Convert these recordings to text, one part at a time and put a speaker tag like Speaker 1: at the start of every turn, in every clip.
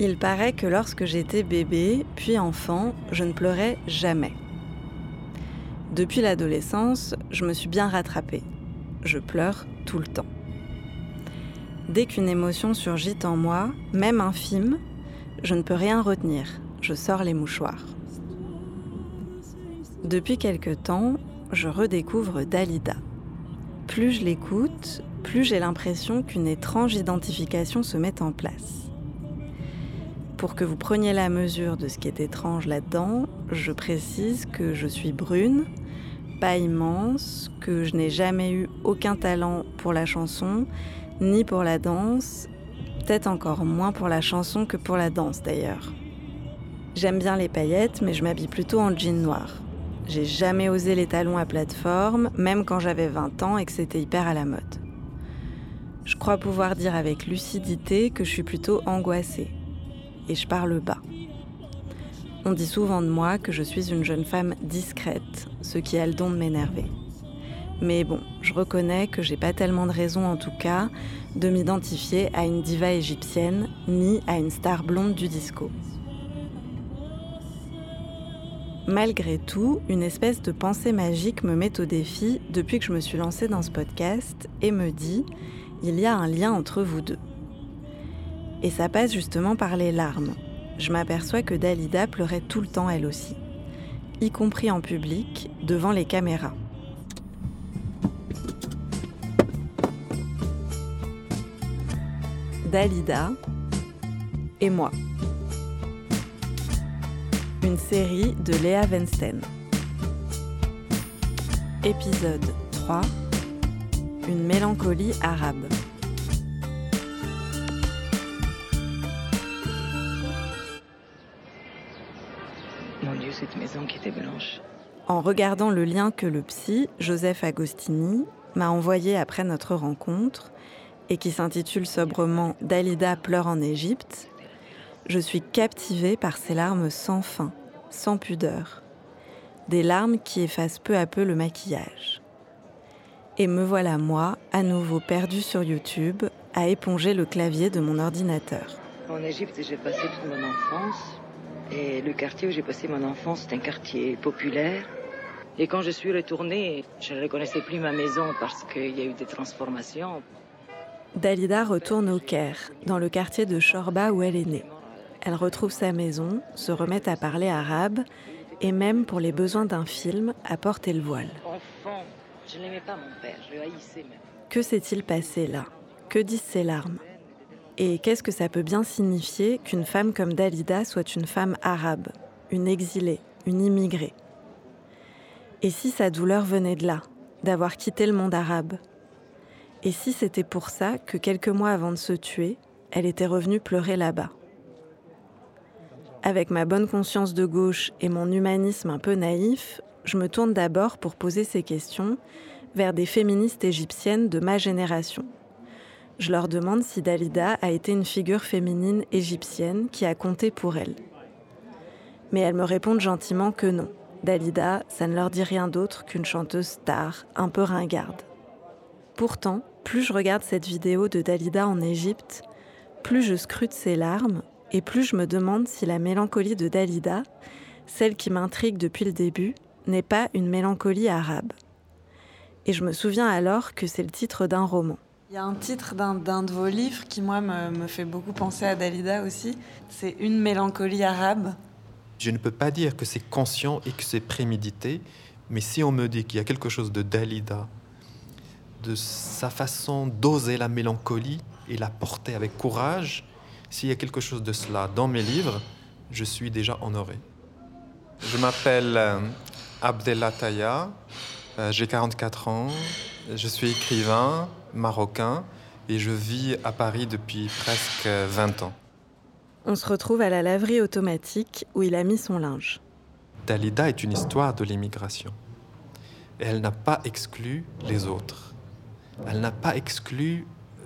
Speaker 1: Il paraît que lorsque j'étais bébé, puis enfant, je ne pleurais jamais. Depuis l'adolescence, je me suis bien rattrapée. Je pleure tout le temps. Dès qu'une émotion surgit en moi, même infime, je ne peux rien retenir. Je sors les mouchoirs. Depuis quelque temps, je redécouvre Dalida. Plus je l'écoute, plus j'ai l'impression qu'une étrange identification se met en place. Pour que vous preniez la mesure de ce qui est étrange là-dedans, je précise que je suis brune, pas immense, que je n'ai jamais eu aucun talent pour la chanson, ni pour la danse, peut-être encore moins pour la chanson que pour la danse d'ailleurs. J'aime bien les paillettes, mais je m'habille plutôt en jean noir. J'ai jamais osé les talons à plateforme, même quand j'avais 20 ans et que c'était hyper à la mode. Je crois pouvoir dire avec lucidité que je suis plutôt angoissée et je parle bas. On dit souvent de moi que je suis une jeune femme discrète, ce qui a le don de m'énerver. Mais bon, je reconnais que j'ai pas tellement de raison en tout cas de m'identifier à une diva égyptienne ni à une star blonde du disco. Malgré tout, une espèce de pensée magique me met au défi depuis que je me suis lancée dans ce podcast et me dit il y a un lien entre vous deux. Et ça passe justement par les larmes. Je m'aperçois que Dalida pleurait tout le temps elle aussi, y compris en public, devant les caméras. Dalida et moi. Une série de Léa Wensten. Épisode 3 Une mélancolie arabe.
Speaker 2: Cette maison qui était blanche.
Speaker 1: En regardant le lien que le psy, Joseph Agostini, m'a envoyé après notre rencontre, et qui s'intitule sobrement Dalida pleure en Égypte, je suis captivée par ces larmes sans fin, sans pudeur. Des larmes qui effacent peu à peu le maquillage. Et me voilà moi, à nouveau perdue sur YouTube, à éponger le clavier de mon ordinateur.
Speaker 2: En Égypte, j'ai passé toute mon enfance. Et le quartier où j'ai passé mon enfance, c'est un quartier populaire. Et quand je suis retournée, je ne reconnaissais plus ma maison parce qu'il y a eu des transformations.
Speaker 1: Dalida retourne au Caire, dans le quartier de Shorba où elle est née. Elle retrouve sa maison, se remet à parler arabe et même pour les besoins d'un film, à porter le voile.
Speaker 2: Enfant, je n'aimais pas mon père, je le haïssais même.
Speaker 1: Que s'est-il passé là? Que disent ces larmes? Et qu'est-ce que ça peut bien signifier qu'une femme comme Dalida soit une femme arabe, une exilée, une immigrée? Et si sa douleur venait de là, d'avoir quitté le monde arabe? Et si c'était pour ça que quelques mois avant de se tuer, elle était revenue pleurer là-bas? Avec ma bonne conscience de gauche et mon humanisme un peu naïf, je me tourne d'abord pour poser ces questions vers des féministes égyptiennes de ma génération je leur demande si Dalida a été une figure féminine égyptienne qui a compté pour elle. Mais elles me répondent gentiment que non. Dalida, ça ne leur dit rien d'autre qu'une chanteuse star, un peu ringarde. Pourtant, plus je regarde cette vidéo de Dalida en Égypte, plus je scrute ses larmes et plus je me demande si la mélancolie de Dalida, celle qui m'intrigue depuis le début, n'est pas une mélancolie arabe. Et je me souviens alors que c'est le titre d'un roman. Il y a un titre d'un de vos livres qui, moi, me, fait beaucoup penser à Dalida aussi. C'est Une mélancolie arabe.
Speaker 3: Je ne peux pas dire que c'est conscient et que c'est prémédité, mais si on me dit qu'il y a quelque chose de Dalida, de sa façon d'oser la mélancolie et la porter avec courage, s'il y a quelque chose de cela dans mes livres, je suis déjà honoré. Je m'appelle euh, Abdelataya, euh, j'ai 44 ans, je suis écrivain, marocain et je vis à Paris depuis presque 20 ans.
Speaker 1: On se retrouve à la laverie automatique où il a mis son linge.
Speaker 3: Dalida est une histoire de l'immigration. Elle n'a pas exclu les autres. Elle n'a pas exclu euh,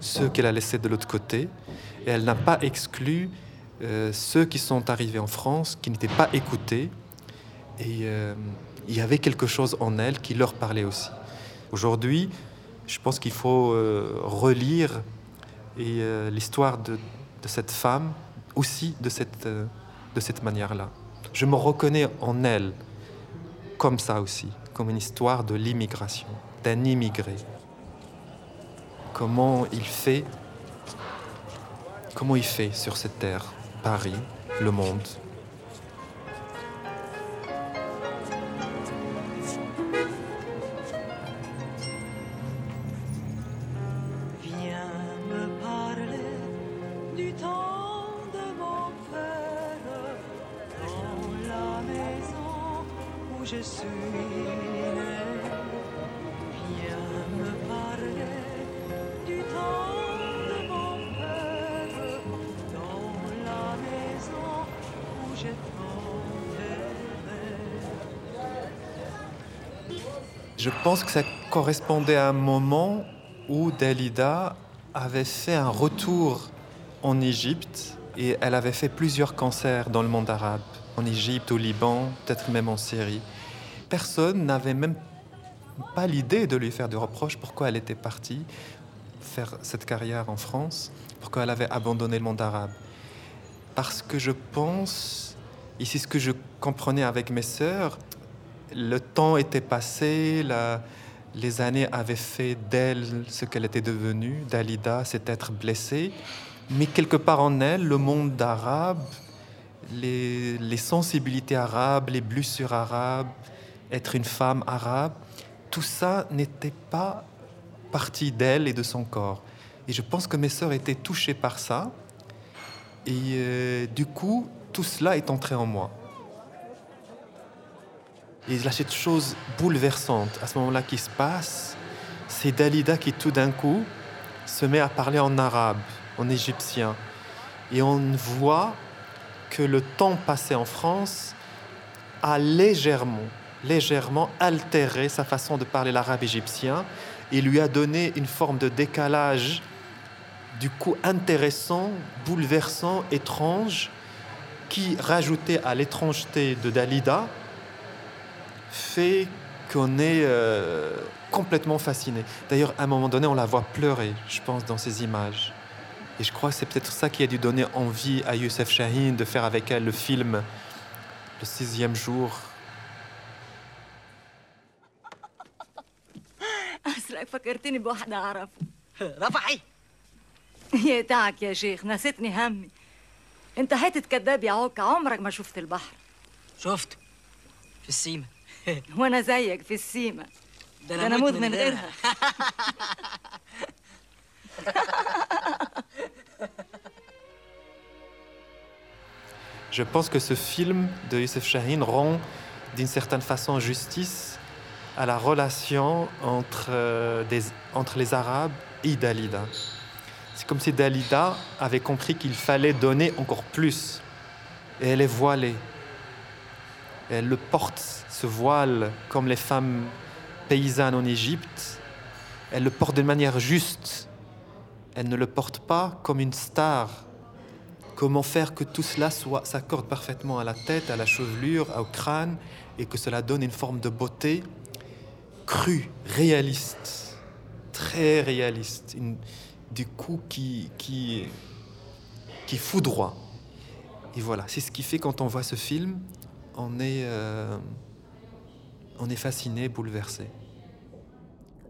Speaker 3: ceux qu'elle a laissés de l'autre côté. Et elle n'a pas exclu euh, ceux qui sont arrivés en France, qui n'étaient pas écoutés. Et euh, il y avait quelque chose en elle qui leur parlait aussi. Aujourd'hui, je pense qu'il faut euh, relire euh, l'histoire de, cette femme aussi de cette, euh, de cette manière-là. Je me reconnais en elle comme ça aussi, comme une histoire de l'immigration, d'un immigré. Comment il fait, comment il fait sur cette terre, Paris, le monde. Je pense que ça correspondait à un moment où Dalida avait fait un retour en Égypte et elle avait fait plusieurs concerts dans le monde arabe, en Égypte, au Liban, peut-être même en Syrie. Personne n'avait même pas l'idée de lui faire de reproches pourquoi elle était partie faire cette carrière en France, pourquoi elle avait abandonné le monde arabe? Parce que je pense, ici ce que je comprenais avec mes sœurs, le temps était passé, les années avaient fait d'elle ce qu'elle était devenue. Dalida, c'est être blessée. Mais quelque part en elle, le monde arabe, les, sensibilités arabes, les blessures arabes, être une femme arabe, tout ça n'était pas partie d'elle et de son corps. Et je pense que mes sœurs étaient touchées par ça. Et euh, du coup, tout cela est entré en moi. Et a cette chose bouleversante à ce moment-là qui se passe. C'est Dalida qui tout d'un coup se met à parler en arabe, en égyptien. Et on voit que le temps passé en France a légèrement, légèrement altéré sa façon de parler l'arabe égyptien et lui a donné une forme de décalage du coup intéressant, bouleversant, étrange, qui rajoutait à l'étrangeté de Dalida, fait qu'on est euh, complètement fasciné. D'ailleurs, à un moment donné, on la voit pleurer, je pense, dans ces images. Et je crois que c'est peut-être ça qui a dû donner envie à Youssef Shahin de faire avec elle le film Le sixième jour.
Speaker 4: فكرتني بواحد أعرفه رفعي. يا تعك يا شيخ نسيتني همي. انت حتة كداب يا عوكة عمرك ما شفت البحر.
Speaker 5: شفته في السيمة
Speaker 4: وأنا زيك في السيمة ده أنا أموت من غيرها.
Speaker 3: Je pense que ce film de Youssef Shahin rend d'une certaine façon justice à la relation entre, euh, des, entre les Arabes et Dalida. C'est comme si Dalida avait compris qu'il fallait donner encore plus. Et elle est voilée. elle le porte, ce voile, comme les femmes paysannes en Égypte. Elle le porte d'une manière juste. Elle ne le porte pas comme une star. Comment faire que tout cela soit, s'accorde parfaitement à la tête, à la chevelure, au crâne, et que cela donne une forme de beauté crue, réaliste, très réaliste, une, du coup qui, qui, qui foudroie. Et voilà, c'est ce qui fait quand on voit ce film, on est, euh, on est fasciné, bouleversé.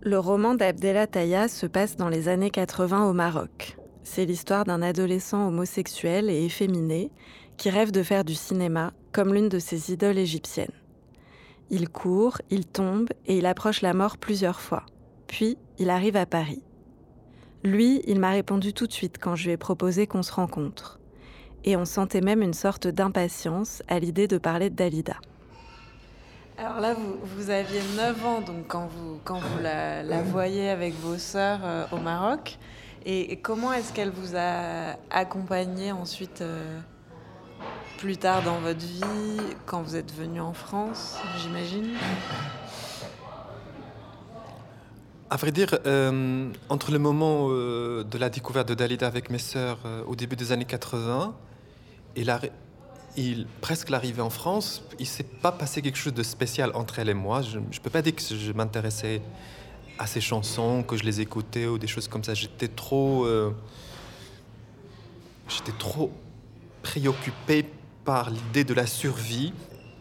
Speaker 1: Le roman d'Abdella Taya se passe dans les années 80 au Maroc. C'est l'histoire d'un adolescent homosexuel et efféminé qui rêve de faire du cinéma comme l'une de ses idoles égyptiennes. Il court, il tombe et il approche la mort plusieurs fois. Puis, il arrive à Paris. Lui, il m'a répondu tout de suite quand je lui ai proposé qu'on se rencontre. Et on sentait même une sorte d'impatience à l'idée de parler de Dalida. Alors là, vous, aviez 9 ans donc quand vous, quand vous la, voyez avec vos sœurs euh, au Maroc. Et, comment est-ce qu'elle vous a accompagné ensuite euh, plus tard dans votre vie, quand vous êtes venu en France, j'imagine
Speaker 3: À vrai dire, euh, entre le moment euh, de la découverte de Dalida avec mes sœurs au début des années 80 et presque l'arrivée en France, il ne s'est pas passé quelque chose de spécial entre elle et moi. Je ne peux pas dire que je m'intéressais à ces chansons, que je les écoutais ou des choses comme ça. J'étais trop. Euh, j'étais trop préoccupé l'idée de la survie,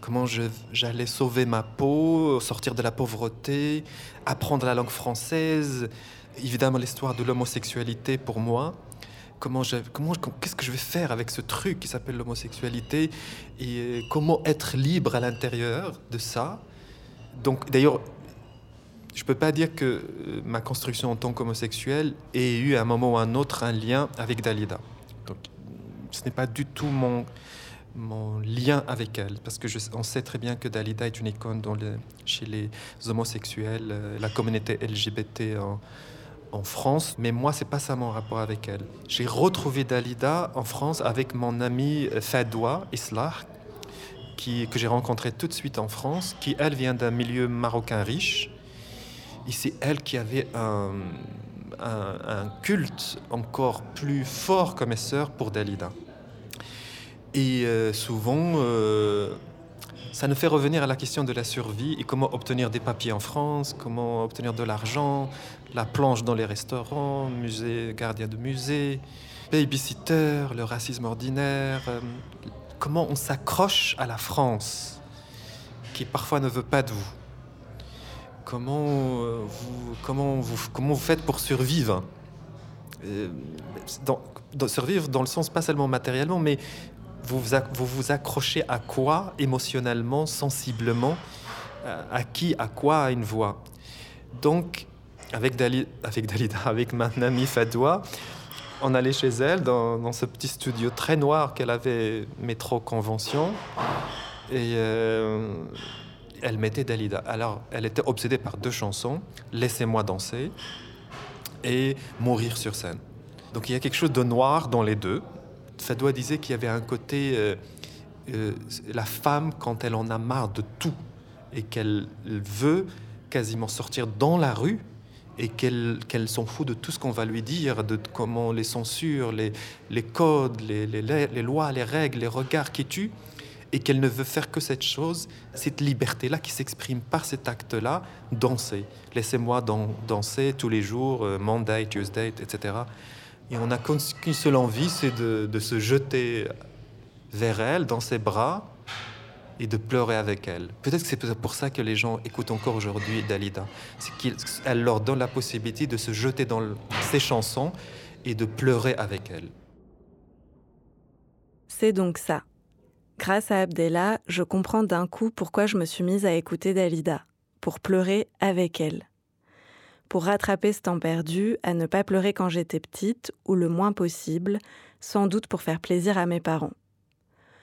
Speaker 3: comment j'allais sauver ma peau, sortir de la pauvreté, apprendre la langue française, évidemment l'histoire de l'homosexualité pour moi. Comment, comment qu'est-ce que je vais faire avec ce truc qui s'appelle l'homosexualité et comment être libre à l'intérieur de ça? Donc d'ailleurs, je peux pas dire que euh, ma construction en tant qu'homosexuel ait eu à un moment ou à un autre un lien avec Dalida. Donc ce n'est pas du tout mon mon lien avec elle, parce que je, on sait très bien que Dalida est une icône chez les homosexuels, euh, la communauté LGBT en, France, mais moi, c'est pas ça mon rapport avec elle. J'ai retrouvé Dalida en France avec mon ami euh, Fadoua Islah, qui, que j'ai rencontré tout de suite en France, qui, elle, vient d'un milieu marocain riche. Et c'est elle qui avait un, un, culte encore plus fort comme sœur pour Dalida. Et euh, souvent, euh, ça nous fait revenir à la question de la survie et comment obtenir des papiers en France, comment obtenir de l'argent, la planche dans les restaurants, musée, gardien de musée, babysitter, le racisme ordinaire, euh, comment on s'accroche à la France, qui parfois ne veut pas de vous. Comment, vous, comment, vous, comment vous faites pour survivre? Survivre dans le sens pas seulement matériellement, mais vous vous, accrochez à quoi émotionnellement, sensiblement euh, À qui, à quoi, à une voix? Donc, avec, Dali, avec Dalida, avec ma amie Fadoua, on allait chez elle dans, ce petit studio très noir qu'elle avait, métro convention, et euh, elle mettait Dalida. Alors, elle était obsédée par deux chansons, Laissez-moi danser et Mourir sur scène. Donc il y a quelque chose de noir dans les deux, doit disait qu'il y avait un côté, euh, euh, la femme, quand elle en a marre de tout et qu'elle veut quasiment sortir dans la rue et qu'elle s'en fout de tout ce qu'on va lui dire, de comment les censures, les, les codes, les, les, les, lois, les règles, les regards qui tuent, et qu'elle ne veut faire que cette chose, cette liberté-là qui s'exprime par cet acte-là, danser. Laissez-moi danser tous les jours, euh, Monday, Tuesday, etc. Et on n'a qu'une seule envie, c'est de, se jeter vers elle, dans ses bras, et de pleurer avec elle. Peut-être que c'est pour ça que les gens écoutent encore aujourd'hui Dalida. C'est qu'elle leur donne la possibilité de se jeter dans ses chansons et de pleurer avec elle.
Speaker 1: C'est donc ça. Grâce à Abdella, je comprends d'un coup pourquoi je me suis mise à écouter Dalida, pour pleurer avec elle pour rattraper ce temps perdu, à ne pas pleurer quand j'étais petite, ou le moins possible, sans doute pour faire plaisir à mes parents.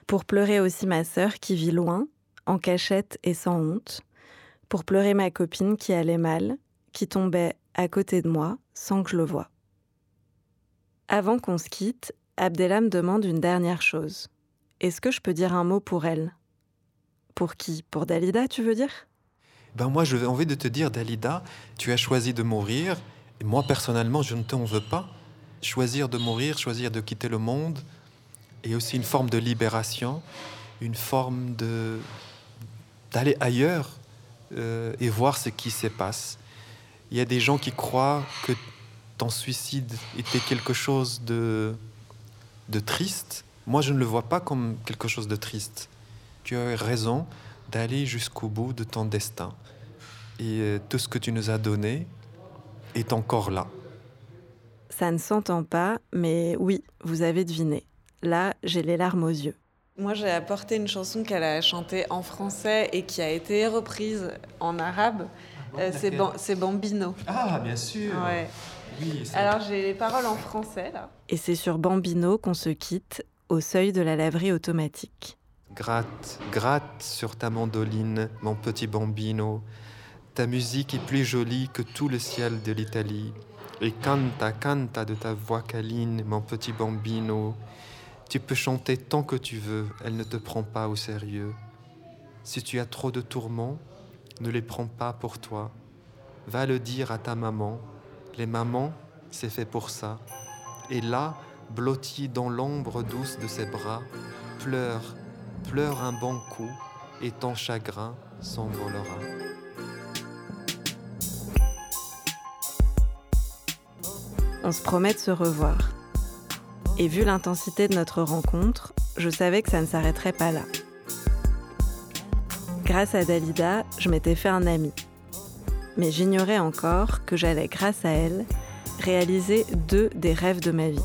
Speaker 1: Pour pleurer aussi ma sœur qui vit loin, en cachette et sans honte. Pour pleurer ma copine qui allait mal, qui tombait à côté de moi sans que je le voie. Avant qu'on se quitte, Abdella me demande une dernière chose. Est-ce que je peux dire un mot pour elle? Pour qui? Pour Dalida, tu veux dire?
Speaker 3: Ben moi j'ai envie de te dire, Dalida, tu as choisi de mourir, et moi personnellement, je ne t'en veux pas. Choisir de mourir, choisir de quitter le monde, et aussi une forme de libération, une forme d'aller ailleurs euh, et voir ce qui se passe. Il y a des gens qui croient que ton suicide était quelque chose de, de triste. Moi, je ne le vois pas comme quelque chose de triste. Tu as raison d'aller jusqu'au bout de ton destin. Et euh, tout ce que tu nous as donné est encore là.
Speaker 1: Ça ne s'entend pas, mais oui, vous avez deviné. Là, j'ai les larmes aux yeux.
Speaker 6: Moi, j'ai apporté une chanson qu'elle a chantée en français et qui a été reprise en arabe. Ah euh, c'est Bambino.
Speaker 3: Ah, bien sûr.
Speaker 6: Ouais. Alors, j'ai les paroles en français, là.
Speaker 1: Et c'est sur Bambino qu'on se quitte, au seuil de la laverie automatique.
Speaker 3: Gratte, gratte sur ta mandoline, mon petit bambino. Ta musique est plus jolie que tout le ciel de l'Italie. Et canta, canta de ta voix câline, mon petit bambino. Tu peux chanter tant que tu veux, elle ne te prend pas au sérieux. Si tu as trop de tourments, ne les prends pas pour toi. Va le dire à ta maman. Les mamans, c'est fait pour ça. Et là, blotti dans l'ombre douce de ses bras, pleure pleure un bon coup et ton chagrin s'envolera.
Speaker 1: On se promet de se revoir. Et vu l'intensité de notre rencontre, je savais que ça ne s'arrêterait pas là. Grâce à Dalida, je m'étais fait un ami. Mais j'ignorais encore que j'allais, grâce à elle, réaliser deux des rêves de ma vie.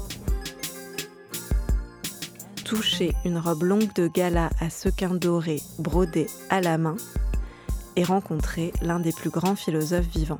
Speaker 1: Toucher une robe longue de gala à sequins dorés brodée à la main et rencontrer l'un des plus grands philosophes vivants.